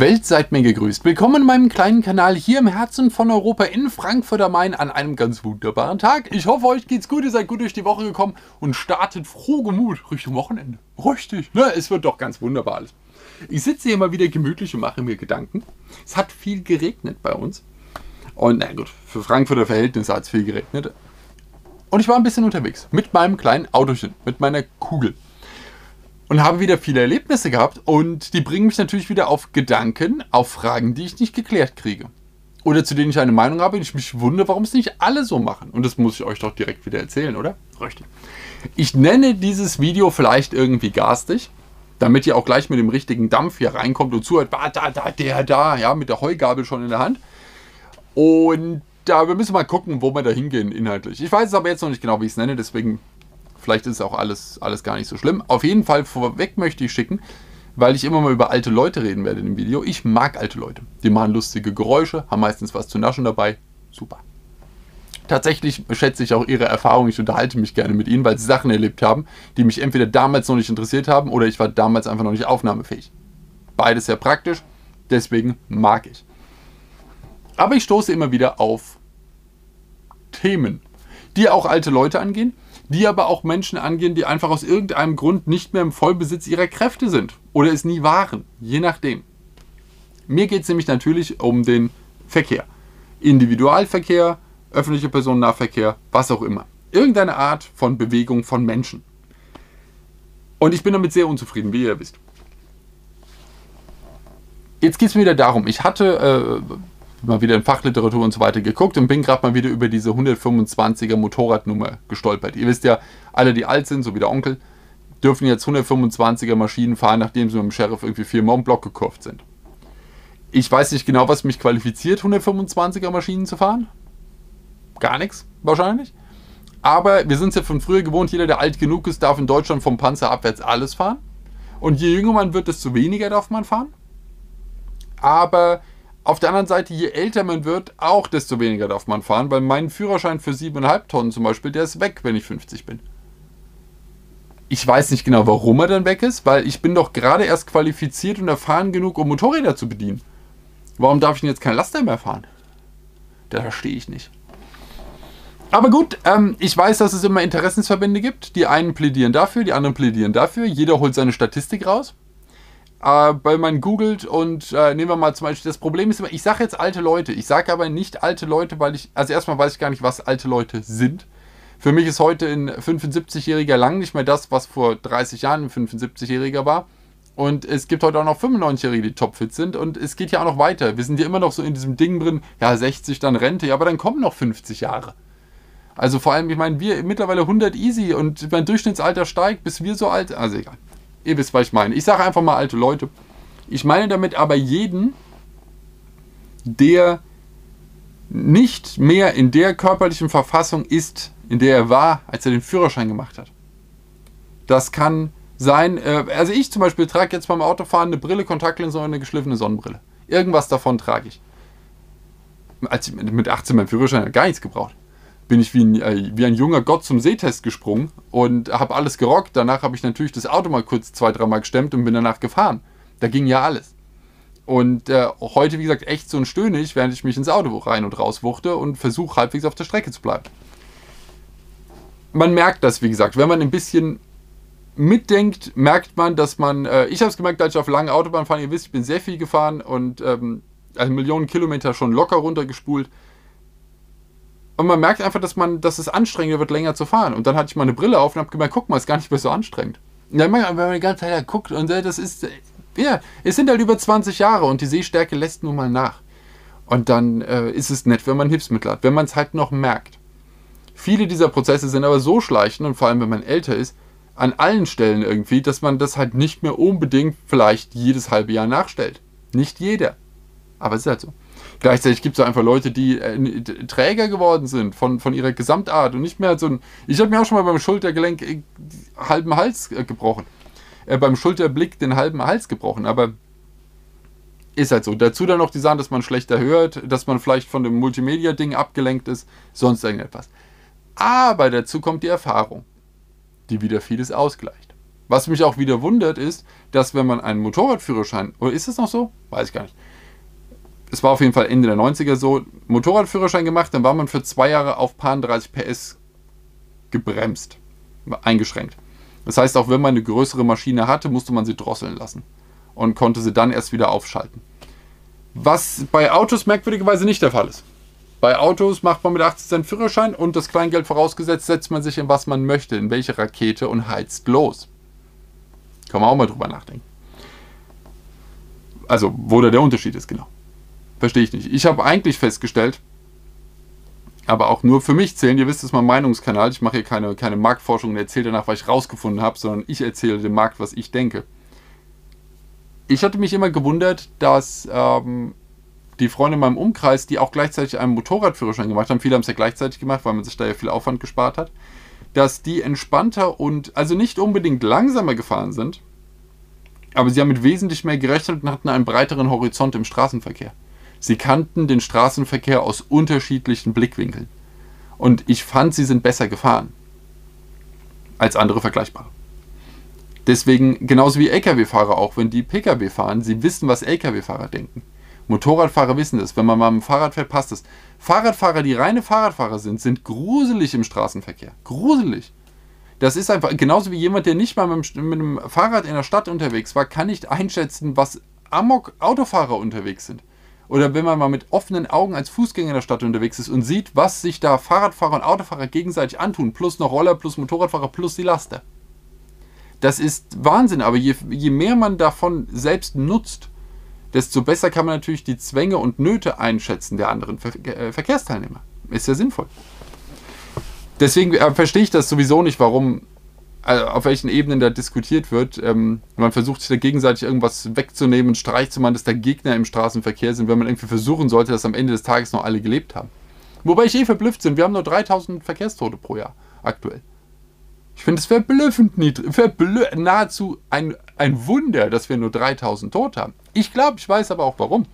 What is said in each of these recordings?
Welt seid mir gegrüßt. Willkommen in meinem kleinen Kanal hier im Herzen von Europa in Frankfurt am Main an einem ganz wunderbaren Tag. Ich hoffe, euch geht's gut, ihr seid gut durch die Woche gekommen und startet froh gemut Richtung Wochenende. Richtig, ne? Es wird doch ganz wunderbar alles. Ich sitze hier mal wieder gemütlich und mache mir Gedanken. Es hat viel geregnet bei uns. Und na gut, für Frankfurter Verhältnisse hat es viel geregnet. Und ich war ein bisschen unterwegs mit meinem kleinen Autochen, mit meiner Kugel und habe wieder viele Erlebnisse gehabt und die bringen mich natürlich wieder auf Gedanken, auf Fragen, die ich nicht geklärt kriege. Oder zu denen ich eine Meinung habe und ich mich wundere, warum es nicht alle so machen. Und das muss ich euch doch direkt wieder erzählen, oder? Richtig. Ich nenne dieses Video vielleicht irgendwie garstig, damit ihr auch gleich mit dem richtigen Dampf hier reinkommt und zuhört, da, da, der, da, ja, mit der Heugabel schon in der Hand. Und da, wir müssen mal gucken, wo wir da hingehen inhaltlich. Ich weiß es aber jetzt noch nicht genau, wie ich es nenne, deswegen Vielleicht ist auch alles, alles gar nicht so schlimm. Auf jeden Fall vorweg möchte ich schicken, weil ich immer mal über alte Leute reden werde in dem Video. Ich mag alte Leute. Die machen lustige Geräusche, haben meistens was zu naschen dabei. Super. Tatsächlich schätze ich auch ihre Erfahrung. Ich unterhalte mich gerne mit ihnen, weil sie Sachen erlebt haben, die mich entweder damals noch nicht interessiert haben oder ich war damals einfach noch nicht aufnahmefähig. Beides sehr praktisch, deswegen mag ich. Aber ich stoße immer wieder auf Themen, die auch alte Leute angehen, die aber auch Menschen angehen, die einfach aus irgendeinem Grund nicht mehr im Vollbesitz ihrer Kräfte sind oder es nie waren, je nachdem. Mir geht es nämlich natürlich um den Verkehr. Individualverkehr, öffentlicher Personennahverkehr, was auch immer. Irgendeine Art von Bewegung von Menschen. Und ich bin damit sehr unzufrieden, wie ihr wisst. Jetzt geht es mir wieder darum, ich hatte äh, mal wieder in Fachliteratur und so weiter geguckt und bin gerade mal wieder über diese 125er Motorradnummer gestolpert. Ihr wisst ja, alle, die alt sind, so wie der Onkel, dürfen jetzt 125er Maschinen fahren, nachdem sie mit dem Sheriff irgendwie viermal im Block gekurft sind. Ich weiß nicht genau, was mich qualifiziert, 125er Maschinen zu fahren. Gar nichts, wahrscheinlich. Aber wir sind es ja von früher gewohnt, jeder, der alt genug ist, darf in Deutschland vom Panzer abwärts alles fahren. Und je jünger man wird, desto weniger darf man fahren. Aber auf der anderen Seite, je älter man wird, auch desto weniger darf man fahren, weil mein Führerschein für 7,5 Tonnen zum Beispiel, der ist weg, wenn ich 50 bin. Ich weiß nicht genau, warum er dann weg ist, weil ich bin doch gerade erst qualifiziert und erfahren genug, um Motorräder zu bedienen. Warum darf ich denn jetzt kein Laster mehr fahren? Da verstehe ich nicht. Aber gut, ähm, ich weiß, dass es immer Interessensverbände gibt. Die einen plädieren dafür, die anderen plädieren dafür. Jeder holt seine Statistik raus äh, weil man googelt und äh, nehmen wir mal zum Beispiel, das Problem ist immer, ich sage jetzt alte Leute, ich sage aber nicht alte Leute, weil ich, also erstmal weiß ich gar nicht, was alte Leute sind. Für mich ist heute ein 75-Jähriger lang nicht mehr das, was vor 30 Jahren ein 75-Jähriger war. Und es gibt heute auch noch 95-Jährige, die topfit sind. Und es geht ja auch noch weiter. Wir sind ja immer noch so in diesem Ding drin, ja, 60 dann Rente, ja, aber dann kommen noch 50 Jahre. Also vor allem, ich meine, wir mittlerweile 100 easy und mein Durchschnittsalter steigt, bis wir so alt, also egal. Ihr wisst, was ich meine. Ich sage einfach mal alte Leute. Ich meine damit aber jeden, der nicht mehr in der körperlichen Verfassung ist, in der er war, als er den Führerschein gemacht hat. Das kann sein, äh, also ich zum Beispiel trage jetzt beim Autofahren eine Brille, Kontaktlinse und eine geschliffene Sonnenbrille. Irgendwas davon trage ich. Als ich mit 18 meinen Führerschein gar nichts gebraucht bin ich wie ein, äh, wie ein junger Gott zum Sehtest gesprungen und habe alles gerockt. Danach habe ich natürlich das Auto mal kurz zwei, dreimal gestemmt und bin danach gefahren. Da ging ja alles. Und äh, heute, wie gesagt, echt so ein Stöhnig, während ich mich ins Auto rein und raus wuchte und versuche halbwegs auf der Strecke zu bleiben. Man merkt das, wie gesagt, wenn man ein bisschen mitdenkt, merkt man, dass man, äh, ich habe es gemerkt, als ich auf langen Autobahn fahre, ihr wisst, ich bin sehr viel gefahren und ähm, also Millionen Kilometer schon locker runtergespult. Und man merkt einfach, dass man, dass es anstrengender wird, länger zu fahren. Und dann hatte ich mal eine Brille auf und habe gemerkt, guck mal, ist gar nicht mehr so anstrengend. Ja, wenn man die ganze Zeit guckt und das ist, ja, es sind halt über 20 Jahre und die Sehstärke lässt nun mal nach. Und dann äh, ist es nett, wenn man Hilfsmittel hat, wenn man es halt noch merkt. Viele dieser Prozesse sind aber so schleichend und vor allem, wenn man älter ist, an allen Stellen irgendwie, dass man das halt nicht mehr unbedingt vielleicht jedes halbe Jahr nachstellt. Nicht jeder. Aber es ist halt so. Gleichzeitig gibt es einfach Leute, die äh, Träger geworden sind von, von ihrer Gesamtart und nicht mehr so ein. Ich habe mir auch schon mal beim Schultergelenk äh, halben Hals äh, gebrochen. Äh, beim Schulterblick den halben Hals gebrochen, aber ist halt so. Dazu dann noch die Sachen, dass man schlechter hört, dass man vielleicht von dem Multimedia-Ding abgelenkt ist, sonst irgendetwas. Aber dazu kommt die Erfahrung, die wieder vieles ausgleicht. Was mich auch wieder wundert ist, dass wenn man einen Motorradführerschein, oder ist es noch so? Weiß ich gar nicht. Es war auf jeden Fall Ende der 90er so, Motorradführerschein gemacht, dann war man für zwei Jahre auf paar 30 PS gebremst, eingeschränkt. Das heißt, auch wenn man eine größere Maschine hatte, musste man sie drosseln lassen und konnte sie dann erst wieder aufschalten. Was bei Autos merkwürdigerweise nicht der Fall ist. Bei Autos macht man mit 80 Cent Führerschein und das Kleingeld vorausgesetzt, setzt man sich in was man möchte, in welche Rakete und heizt los. Kann man auch mal drüber nachdenken. Also, wo da der Unterschied ist, genau. Verstehe ich nicht. Ich habe eigentlich festgestellt, aber auch nur für mich zählen. Ihr wisst, das ist mein Meinungskanal. Ich mache hier keine, keine Marktforschung und erzähle danach, was ich rausgefunden habe, sondern ich erzähle dem Markt, was ich denke. Ich hatte mich immer gewundert, dass ähm, die Freunde in meinem Umkreis, die auch gleichzeitig einen Motorradführerschein gemacht haben, viele haben es ja gleichzeitig gemacht, weil man sich da ja viel Aufwand gespart hat, dass die entspannter und also nicht unbedingt langsamer gefahren sind, aber sie haben mit wesentlich mehr gerechnet und hatten einen breiteren Horizont im Straßenverkehr. Sie kannten den Straßenverkehr aus unterschiedlichen Blickwinkeln. Und ich fand, sie sind besser gefahren als andere vergleichbare. Deswegen, genauso wie Lkw-Fahrer auch, wenn die Pkw fahren, sie wissen, was Lkw-Fahrer denken. Motorradfahrer wissen das. Wenn man mal mit dem Fahrrad fährt, passt es. Fahrradfahrer, die reine Fahrradfahrer sind, sind gruselig im Straßenverkehr. Gruselig. Das ist einfach, genauso wie jemand, der nicht mal mit dem Fahrrad in der Stadt unterwegs war, kann nicht einschätzen, was Amok-Autofahrer unterwegs sind. Oder wenn man mal mit offenen Augen als Fußgänger in der Stadt unterwegs ist und sieht, was sich da Fahrradfahrer und Autofahrer gegenseitig antun, plus noch Roller, plus Motorradfahrer, plus die Laster. Das ist Wahnsinn, aber je, je mehr man davon selbst nutzt, desto besser kann man natürlich die Zwänge und Nöte einschätzen der anderen Ver äh, Verkehrsteilnehmer. Ist ja sinnvoll. Deswegen äh, verstehe ich das sowieso nicht, warum, also auf welchen Ebenen da diskutiert wird. Ähm, man versucht sich da gegenseitig irgendwas wegzunehmen und Streich zu machen, dass da Gegner im Straßenverkehr sind, wenn man irgendwie versuchen sollte, dass am Ende des Tages noch alle gelebt haben. Wobei ich eh verblüfft bin, wir haben nur 3000 Verkehrstote pro Jahr aktuell. Ich finde es verblüffend niedrig, verblü nahezu ein, ein Wunder, dass wir nur 3000 Tote haben. Ich glaube, ich weiß aber auch warum.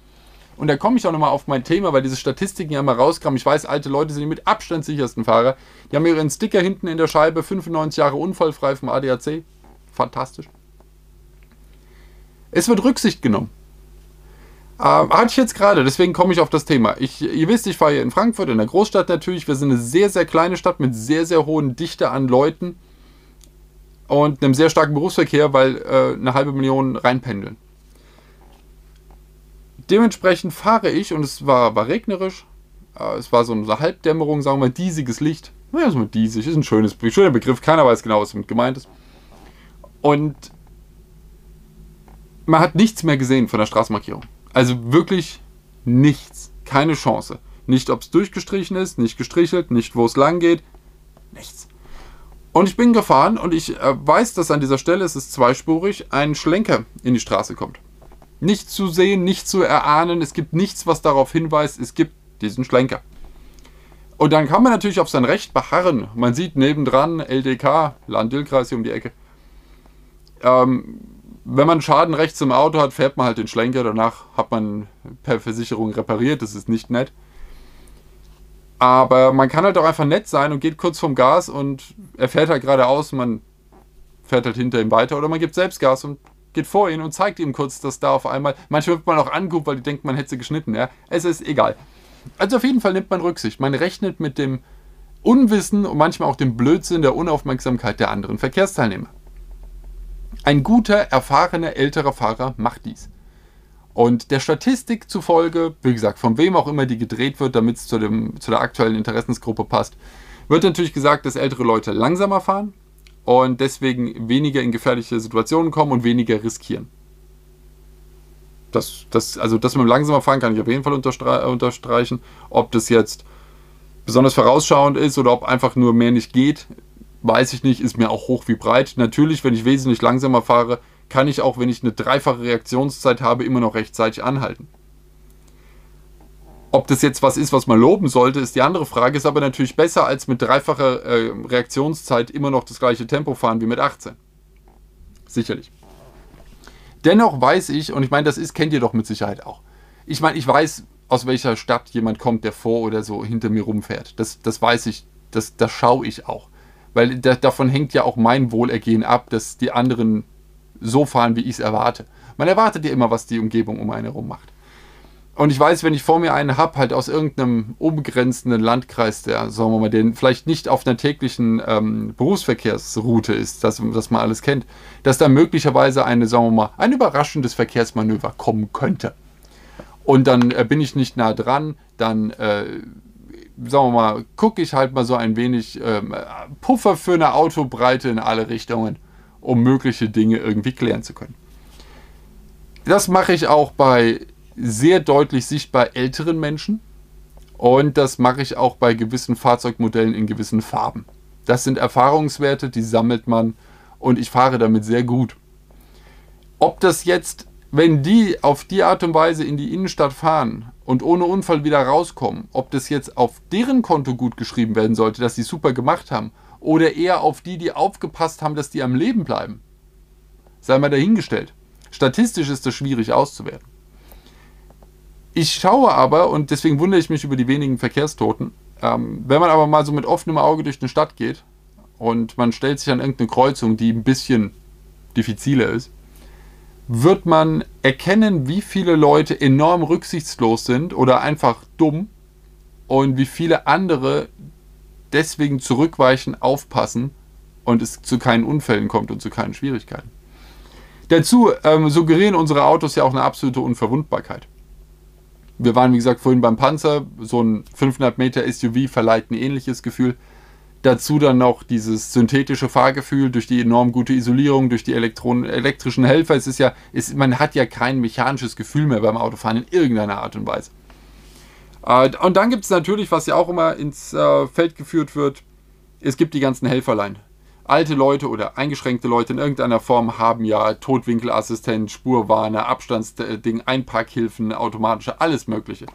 Und da komme ich auch nochmal auf mein Thema, weil diese Statistiken ja mal rauskamen. Ich weiß, alte Leute sind die mit Abstand sichersten Fahrer. Die haben ihren Sticker hinten in der Scheibe, 95 Jahre unfallfrei vom ADAC. Fantastisch. Es wird Rücksicht genommen. Äh, hatte ich jetzt gerade, deswegen komme ich auf das Thema. Ich, ihr wisst, ich fahre hier in Frankfurt, in der Großstadt natürlich. Wir sind eine sehr, sehr kleine Stadt mit sehr, sehr hohen Dichte an Leuten und einem sehr starken Berufsverkehr, weil äh, eine halbe Million reinpendeln. Dementsprechend fahre ich und es war, war regnerisch. Äh, es war so eine Halbdämmerung, sagen wir diesiges Licht. Naja, so diesig, ist ein schönes, schöner Begriff. Keiner weiß genau, was damit gemeint ist. Und man hat nichts mehr gesehen von der Straßenmarkierung. Also wirklich nichts. Keine Chance. Nicht, ob es durchgestrichen ist, nicht gestrichelt, nicht, wo es lang geht. Nichts. Und ich bin gefahren und ich äh, weiß, dass an dieser Stelle, es ist zweispurig, ein Schlenker in die Straße kommt. Nicht zu sehen, nicht zu erahnen. Es gibt nichts, was darauf hinweist, es gibt diesen Schlenker. Und dann kann man natürlich auf sein Recht beharren. Man sieht nebendran LDK, Land-Dill-Kreis hier um die Ecke. Ähm, wenn man Schaden rechts im Auto hat, fährt man halt den Schlenker. Danach hat man per Versicherung repariert. Das ist nicht nett. Aber man kann halt auch einfach nett sein und geht kurz vom Gas und er fährt halt geradeaus. Man fährt halt hinter ihm weiter. Oder man gibt selbst Gas und geht vor ihn und zeigt ihm kurz, dass da auf einmal. Manchmal wird man auch anguckt, weil die denkt, man hätte sie geschnitten. Ja? Es ist egal. Also auf jeden Fall nimmt man Rücksicht. Man rechnet mit dem Unwissen und manchmal auch dem Blödsinn der Unaufmerksamkeit der anderen Verkehrsteilnehmer. Ein guter, erfahrener, älterer Fahrer macht dies. Und der Statistik zufolge, wie gesagt, von wem auch immer die gedreht wird, damit es zu, zu der aktuellen Interessensgruppe passt, wird natürlich gesagt, dass ältere Leute langsamer fahren, und deswegen weniger in gefährliche Situationen kommen und weniger riskieren. Das, das, also das mit dem langsamer Fahren kann ich auf jeden Fall unterstreichen. Ob das jetzt besonders vorausschauend ist oder ob einfach nur mehr nicht geht, weiß ich nicht, ist mir auch hoch wie breit. Natürlich, wenn ich wesentlich langsamer fahre, kann ich auch, wenn ich eine dreifache Reaktionszeit habe, immer noch rechtzeitig anhalten. Ob das jetzt was ist, was man loben sollte, ist die andere Frage. Ist aber natürlich besser, als mit dreifacher äh, Reaktionszeit immer noch das gleiche Tempo fahren wie mit 18. Sicherlich. Dennoch weiß ich, und ich meine, das ist, kennt ihr doch mit Sicherheit auch. Ich meine, ich weiß, aus welcher Stadt jemand kommt, der vor oder so hinter mir rumfährt. Das, das weiß ich, das, das schaue ich auch. Weil da, davon hängt ja auch mein Wohlergehen ab, dass die anderen so fahren, wie ich es erwarte. Man erwartet ja immer, was die Umgebung um einen herum macht. Und ich weiß, wenn ich vor mir einen habe, halt aus irgendeinem umgrenzenden Landkreis, der, sagen wir mal, den vielleicht nicht auf einer täglichen ähm, Berufsverkehrsroute ist, dass, dass man alles kennt, dass da möglicherweise eine, sagen wir mal, ein überraschendes Verkehrsmanöver kommen könnte. Und dann äh, bin ich nicht nah dran, dann, äh, sagen wir mal, gucke ich halt mal so ein wenig äh, Puffer für eine Autobreite in alle Richtungen, um mögliche Dinge irgendwie klären zu können. Das mache ich auch bei sehr deutlich sichtbar älteren Menschen. Und das mache ich auch bei gewissen Fahrzeugmodellen in gewissen Farben. Das sind Erfahrungswerte, die sammelt man und ich fahre damit sehr gut. Ob das jetzt, wenn die auf die Art und Weise in die Innenstadt fahren und ohne Unfall wieder rauskommen, ob das jetzt auf deren Konto gut geschrieben werden sollte, dass sie super gemacht haben, oder eher auf die, die aufgepasst haben, dass die am Leben bleiben, sei mal dahingestellt. Statistisch ist das schwierig auszuwerten. Ich schaue aber, und deswegen wundere ich mich über die wenigen Verkehrstoten, ähm, wenn man aber mal so mit offenem Auge durch eine Stadt geht und man stellt sich an irgendeine Kreuzung, die ein bisschen diffiziler ist, wird man erkennen, wie viele Leute enorm rücksichtslos sind oder einfach dumm und wie viele andere deswegen zurückweichen, aufpassen und es zu keinen Unfällen kommt und zu keinen Schwierigkeiten. Dazu ähm, suggerieren unsere Autos ja auch eine absolute Unverwundbarkeit. Wir waren, wie gesagt, vorhin beim Panzer. So ein 500 Meter SUV verleiht ein ähnliches Gefühl. Dazu dann noch dieses synthetische Fahrgefühl durch die enorm gute Isolierung, durch die Elektron elektrischen Helfer. Es ist ja, es, man hat ja kein mechanisches Gefühl mehr beim Autofahren in irgendeiner Art und Weise. Äh, und dann gibt es natürlich, was ja auch immer ins äh, Feld geführt wird, es gibt die ganzen Helferlein alte Leute oder eingeschränkte Leute in irgendeiner Form haben ja Totwinkelassistent, Spurwarner, Abstandsding, Einparkhilfen, automatische, alles Mögliche.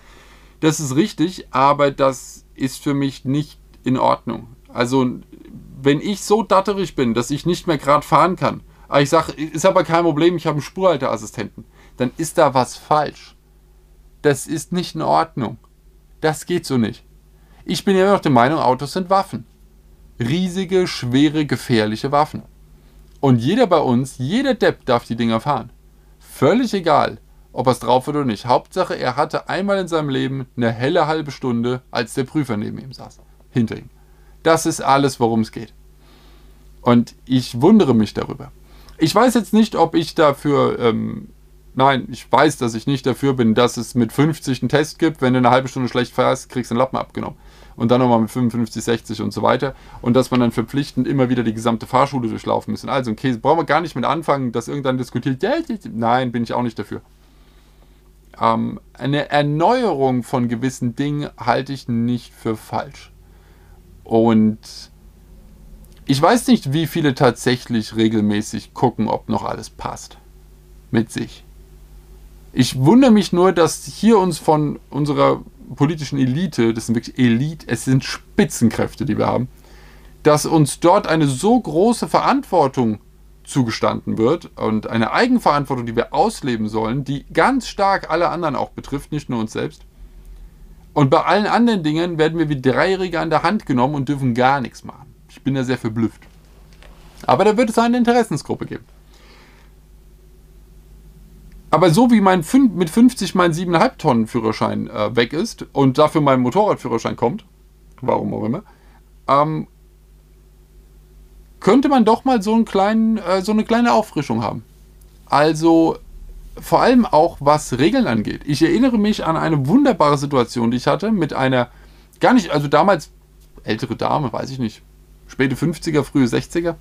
Das ist richtig, aber das ist für mich nicht in Ordnung. Also, wenn ich so datterig bin, dass ich nicht mehr gerade fahren kann, aber ich sage, ist aber kein Problem, ich habe einen Spurhalteassistenten, dann ist da was falsch. Das ist nicht in Ordnung. Das geht so nicht. Ich bin ja immer noch der Meinung, Autos sind Waffen riesige, schwere, gefährliche Waffen. Und jeder bei uns, jeder Depp darf die Dinger fahren. Völlig egal, ob er es drauf hat oder nicht. Hauptsache, er hatte einmal in seinem Leben eine helle halbe Stunde, als der Prüfer neben ihm saß. Hinter ihm. Das ist alles, worum es geht. Und ich wundere mich darüber. Ich weiß jetzt nicht, ob ich dafür, ähm, nein, ich weiß, dass ich nicht dafür bin, dass es mit 50 einen Test gibt. Wenn du eine halbe Stunde schlecht fährst, kriegst du einen Lappen abgenommen und dann nochmal mit 55, 60 und so weiter. Und dass man dann verpflichtend immer wieder die gesamte Fahrschule durchlaufen muss. Also ein Käse brauchen wir gar nicht mit anfangen, dass irgendwann diskutiert, nein, bin ich auch nicht dafür. Ähm, eine Erneuerung von gewissen Dingen halte ich nicht für falsch. Und ich weiß nicht, wie viele tatsächlich regelmäßig gucken, ob noch alles passt. Mit sich. Ich wundere mich nur, dass hier uns von unserer politischen Elite, das sind wirklich Elite, es sind Spitzenkräfte, die wir haben, dass uns dort eine so große Verantwortung zugestanden wird und eine Eigenverantwortung, die wir ausleben sollen, die ganz stark alle anderen auch betrifft, nicht nur uns selbst. Und bei allen anderen Dingen werden wir wie Dreijährige an der Hand genommen und dürfen gar nichts machen. Ich bin da sehr verblüfft. Aber da wird es eine Interessensgruppe geben. Aber so wie mein mit 50 mein 7,5 Tonnen Führerschein äh, weg ist und dafür mein Motorradführerschein kommt, warum auch immer, ähm, könnte man doch mal so, einen kleinen, äh, so eine kleine Auffrischung haben. Also vor allem auch was Regeln angeht. Ich erinnere mich an eine wunderbare Situation, die ich hatte mit einer, gar nicht, also damals ältere Dame, weiß ich nicht, späte 50er, frühe 60er.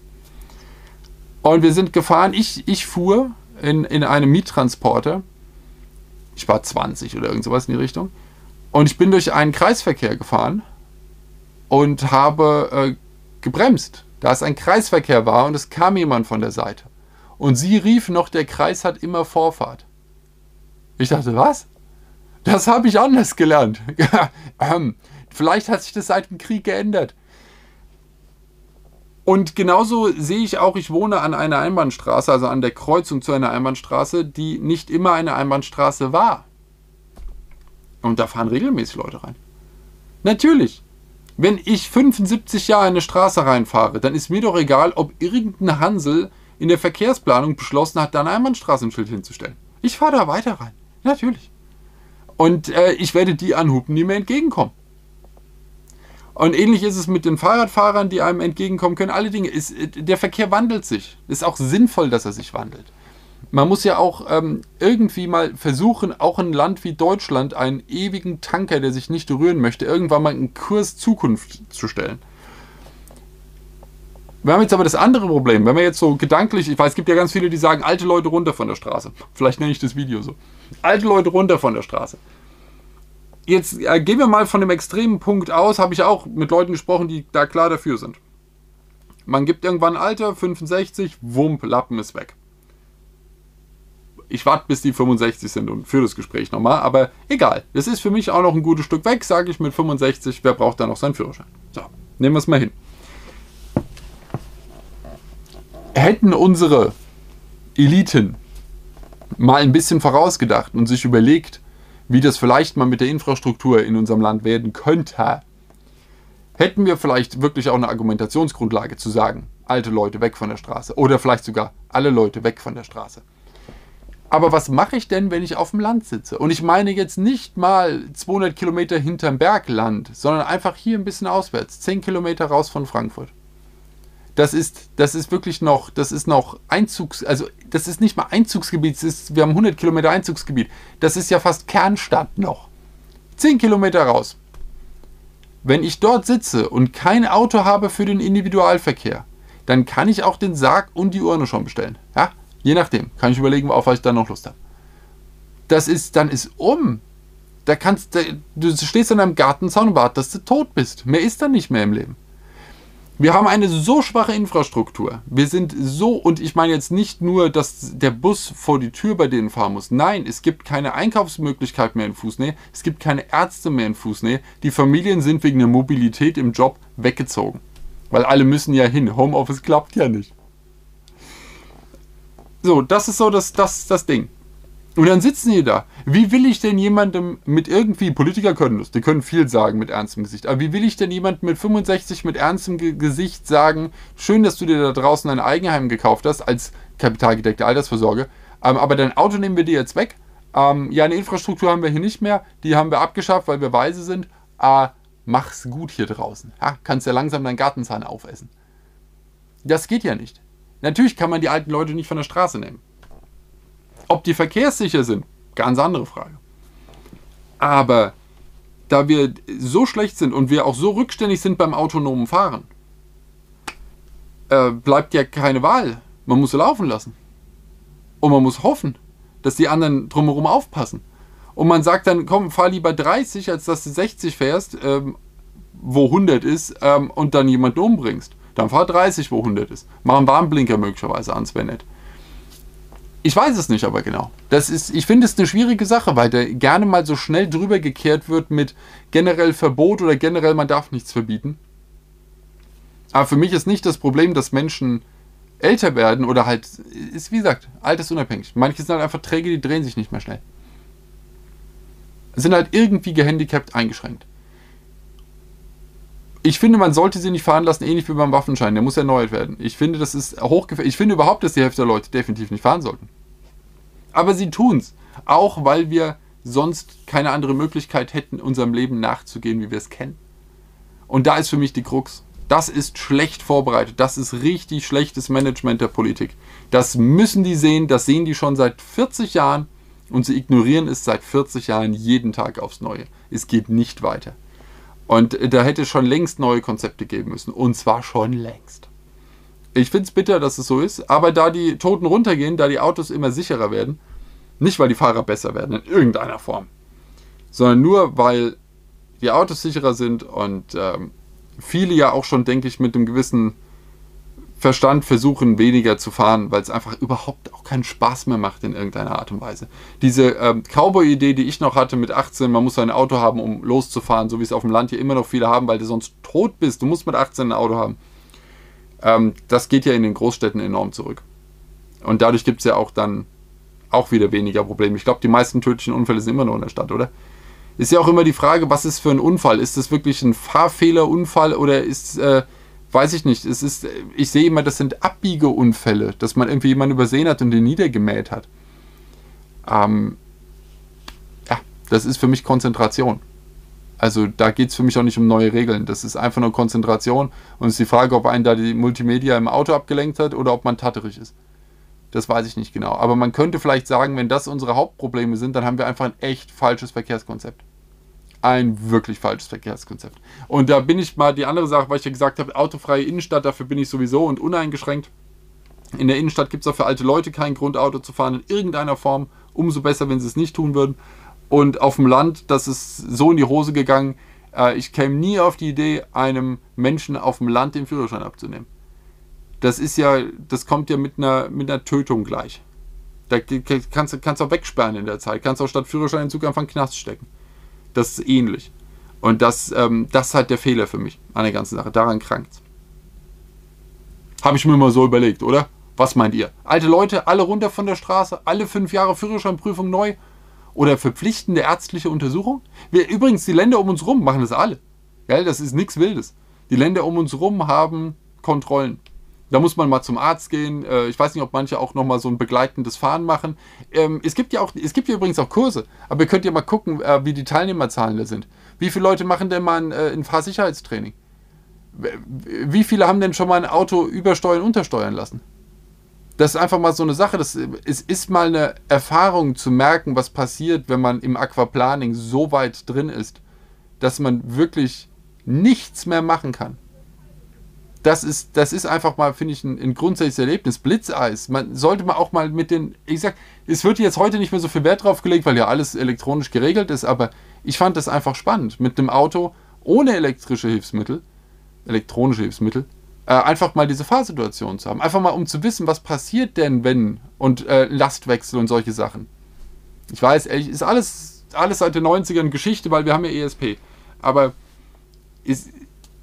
Und wir sind gefahren, ich, ich fuhr in, in einem Miettransporter. Ich war 20 oder irgend sowas in die Richtung. Und ich bin durch einen Kreisverkehr gefahren und habe äh, gebremst, da es ein Kreisverkehr war und es kam jemand von der Seite. Und sie rief noch, der Kreis hat immer Vorfahrt. Ich dachte, was? Das habe ich anders gelernt. ähm, vielleicht hat sich das seit dem Krieg geändert. Und genauso sehe ich auch, ich wohne an einer Einbahnstraße, also an der Kreuzung zu einer Einbahnstraße, die nicht immer eine Einbahnstraße war. Und da fahren regelmäßig Leute rein. Natürlich. Wenn ich 75 Jahre in eine Straße reinfahre, dann ist mir doch egal, ob irgendein Hansel in der Verkehrsplanung beschlossen hat, da ein Einbahnstraßenschild hinzustellen. Ich fahre da weiter rein. Natürlich. Und äh, ich werde die anhupen, die mir entgegenkommen. Und ähnlich ist es mit den Fahrradfahrern, die einem entgegenkommen können. Alle Dinge. Ist, der Verkehr wandelt sich. Ist auch sinnvoll, dass er sich wandelt. Man muss ja auch ähm, irgendwie mal versuchen, auch ein Land wie Deutschland, einen ewigen Tanker, der sich nicht rühren möchte, irgendwann mal einen Kurs Zukunft zu stellen. Wir haben jetzt aber das andere Problem. Wenn wir jetzt so gedanklich, ich weiß, es gibt ja ganz viele, die sagen, alte Leute runter von der Straße. Vielleicht nenne ich das Video so. Alte Leute runter von der Straße jetzt äh, gehen wir mal von dem extremen Punkt aus, habe ich auch mit Leuten gesprochen, die da klar dafür sind. Man gibt irgendwann Alter, 65, Wump, Lappen ist weg. Ich warte, bis die 65 sind und führe das Gespräch nochmal, aber egal. Das ist für mich auch noch ein gutes Stück weg, sage ich mit 65. Wer braucht da noch seinen Führerschein? So, nehmen wir es mal hin. Hätten unsere Eliten mal ein bisschen vorausgedacht und sich überlegt, wie das vielleicht mal mit der Infrastruktur in unserem Land werden könnte, hätten wir vielleicht wirklich auch eine Argumentationsgrundlage zu sagen, alte Leute weg von der Straße oder vielleicht sogar alle Leute weg von der Straße. Aber was mache ich denn, wenn ich auf dem Land sitze? Und ich meine jetzt nicht mal 200 Kilometer hinterm Bergland, sondern einfach hier ein bisschen auswärts, 10 Kilometer raus von Frankfurt das ist, das ist wirklich noch, das ist noch Einzugs, also das ist nicht mal Einzugsgebiet, ist, wir haben 100 Kilometer Einzugsgebiet. Das ist ja fast Kernstadt noch. 10 Kilometer raus. Wenn ich dort sitze und kein Auto habe für den Individualverkehr, dann kann ich auch den Sarg und die Urne schon bestellen. Ja, je nachdem. Kann ich überlegen, auf was ich dann noch Lust habe. Das ist, dann ist um. Da kannst, du stehst an einem Gartenzaun und wartest, dass du tot bist. Mehr ist dann nicht mehr im Leben. Wir haben eine so schwache Infrastruktur. Wir sind so, und ich meine jetzt nicht nur, dass der Bus vor die Tür bei denen fahren muss. Nein, es gibt keine Einkaufsmöglichkeit mehr in Fußnähe. Es gibt keine Ärzte mehr in Fußnähe. Die Familien sind wegen der Mobilität im Job weggezogen. Weil alle müssen ja hin. Homeoffice klappt ja nicht. So, das ist so das, das, das Ding. Und dann sitzen die da. Wie will ich denn jemandem mit irgendwie, Politiker können das, die können viel sagen mit ernstem Gesicht, aber wie will ich denn jemandem mit 65 mit ernstem Ge Gesicht sagen, schön, dass du dir da draußen ein Eigenheim gekauft hast, als kapitalgedeckte Altersvorsorge, ähm, aber dein Auto nehmen wir dir jetzt weg. Ähm, ja, eine Infrastruktur haben wir hier nicht mehr, die haben wir abgeschafft, weil wir weise sind. Äh, mach's gut hier draußen. Ja, kannst ja langsam deinen Gartenzahn aufessen. Das geht ja nicht. Natürlich kann man die alten Leute nicht von der Straße nehmen. Ob die verkehrssicher sind, ganz andere Frage. Aber da wir so schlecht sind und wir auch so rückständig sind beim autonomen Fahren, äh, bleibt ja keine Wahl. Man muss laufen lassen. Und man muss hoffen, dass die anderen drumherum aufpassen. Und man sagt dann, komm, fahr lieber 30, als dass du 60 fährst, ähm, wo 100 ist, ähm, und dann jemanden umbringst. Dann fahr 30, wo 100 ist. Mach einen Warnblinker möglicherweise ans, wenn nicht. Ich weiß es nicht aber genau. Das ist, ich finde es eine schwierige Sache, weil da gerne mal so schnell drüber gekehrt wird mit generell Verbot oder generell man darf nichts verbieten. Aber für mich ist nicht das Problem, dass Menschen älter werden oder halt, ist wie gesagt, altersunabhängig. Manche sind halt einfach träge, die drehen sich nicht mehr schnell. Sind halt irgendwie gehandicapt eingeschränkt. Ich finde, man sollte sie nicht fahren lassen, ähnlich wie beim Waffenschein. Der muss erneuert werden. Ich finde, das ist hochgefährlich. Ich finde überhaupt, dass die Hälfte der Leute definitiv nicht fahren sollten. Aber sie tun es. Auch weil wir sonst keine andere Möglichkeit hätten, unserem Leben nachzugehen, wie wir es kennen. Und da ist für mich die Krux. Das ist schlecht vorbereitet. Das ist richtig schlechtes Management der Politik. Das müssen die sehen. Das sehen die schon seit 40 Jahren. Und sie ignorieren es seit 40 Jahren jeden Tag aufs Neue. Es geht nicht weiter. Und da hätte es schon längst neue Konzepte geben müssen. Und zwar schon längst. Ich finde es bitter, dass es so ist, aber da die Toten runtergehen, da die Autos immer sicherer werden, nicht weil die Fahrer besser werden in irgendeiner Form, sondern nur weil die Autos sicherer sind und ähm, viele ja auch schon, denke ich, mit einem gewissen Verstand versuchen, weniger zu fahren, weil es einfach überhaupt auch keinen Spaß mehr macht in irgendeiner Art und Weise. Diese ähm, Cowboy-Idee, die ich noch hatte mit 18, man muss ein Auto haben, um loszufahren, so wie es auf dem Land hier immer noch viele haben, weil du sonst tot bist. Du musst mit 18 ein Auto haben. Ähm, das geht ja in den Großstädten enorm zurück. Und dadurch gibt es ja auch dann auch wieder weniger Probleme. Ich glaube, die meisten tödlichen Unfälle sind immer nur in der Stadt, oder? ist ja auch immer die Frage, was ist für ein Unfall? Ist das wirklich ein Fahrfehlerunfall oder ist, äh, weiß ich nicht, es ist, ich sehe immer, das sind Abbiegeunfälle, dass man irgendwie jemanden übersehen hat und den niedergemäht hat. Ähm, ja, das ist für mich Konzentration. Also da geht es für mich auch nicht um neue Regeln. Das ist einfach nur Konzentration und es ist die Frage, ob einen da die Multimedia im Auto abgelenkt hat oder ob man tatterig ist. Das weiß ich nicht genau. Aber man könnte vielleicht sagen, wenn das unsere Hauptprobleme sind, dann haben wir einfach ein echt falsches Verkehrskonzept. Ein wirklich falsches Verkehrskonzept. Und da bin ich mal die andere Sache, weil ich ja gesagt habe, autofreie Innenstadt, dafür bin ich sowieso und uneingeschränkt. In der Innenstadt gibt es auch für alte Leute keinen Grund, Auto zu fahren in irgendeiner Form. Umso besser, wenn sie es nicht tun würden. Und auf dem Land, das ist so in die Hose gegangen. Äh, ich käme nie auf die Idee, einem Menschen auf dem Land den Führerschein abzunehmen das ist ja, das kommt ja mit einer, mit einer Tötung gleich. Da kannst du kannst auch wegsperren in der Zeit. Kannst auch statt Führerschein in Zug einfach in den Knast stecken. Das ist ähnlich. Und das, ähm, das ist halt der Fehler für mich an der ganzen Sache. Daran krankt Habe ich mir mal so überlegt, oder? Was meint ihr? Alte Leute, alle runter von der Straße, alle fünf Jahre Führerscheinprüfung neu oder verpflichtende ärztliche Untersuchung? Wir, übrigens, die Länder um uns rum machen das alle. Gell? Das ist nichts Wildes. Die Länder um uns rum haben Kontrollen. Da muss man mal zum Arzt gehen. Äh, ich weiß nicht, ob manche auch nochmal so ein begleitendes Fahren machen. Ähm, es gibt ja auch, es gibt ja übrigens auch Kurse, aber ihr könnt ja mal gucken, äh, wie die Teilnehmerzahlen da sind. Wie viele Leute machen denn mal ein, äh, ein Fahrsicherheitstraining? Wie viele haben denn schon mal ein Auto übersteuern, untersteuern lassen? Das ist einfach mal so eine Sache. Das, es ist mal eine Erfahrung zu merken, was passiert, wenn man im Aquaplaning so weit drin ist, dass man wirklich nichts mehr machen kann das ist, das ist einfach mal, finde ich, ein, ein, grundsätzliches Erlebnis. Blitzeis. Man sollte man auch mal mit den, ich sag, es wird jetzt heute nicht mehr so viel Wert drauf gelegt, weil ja alles elektronisch geregelt ist, aber ich fand das einfach spannend, mit einem Auto ohne elektrische Hilfsmittel, elektronische Hilfsmittel, äh, einfach mal diese Fahrsituation zu haben. Einfach mal, um zu wissen, was passiert denn, wenn und äh, Lastwechsel und solche Sachen. Ich weiß, ist alles, alles seit den 90ern Geschichte, weil wir haben ja ESP. Aber ist,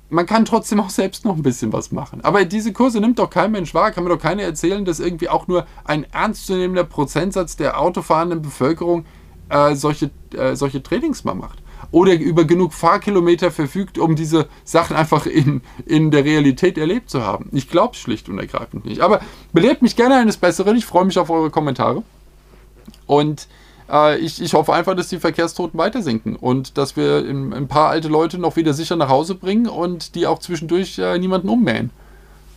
man kann trotzdem auch selbst noch ein bisschen was machen. Aber diese Kurse nimmt doch kein Mensch wahr. Kann mir doch keiner erzählen, dass irgendwie auch nur ein ernstzunehmender Prozentsatz der autofahrenden Bevölkerung äh, solche, äh, solche Trainings mal macht. Oder über genug Fahrkilometer verfügt, um diese Sachen einfach in, in der Realität erlebt zu haben. Ich glaube es schlicht und ergreifend nicht. Aber belehrt mich gerne eines Besseren. Ich freue mich auf eure Kommentare. Und äh, ich, ich hoffe einfach, dass die Verkehrstoten weiter sinken und dass wir ein, ein paar alte Leute noch wieder sicher nach Hause bringen und die auch zwischendurch äh, niemanden ummähen.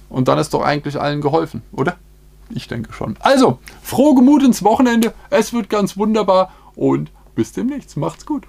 Und dann ist doch eigentlich allen geholfen, oder? Ich denke schon. Also, frohe Gemut ins Wochenende. Es wird ganz wunderbar und bis demnächst. Macht's gut.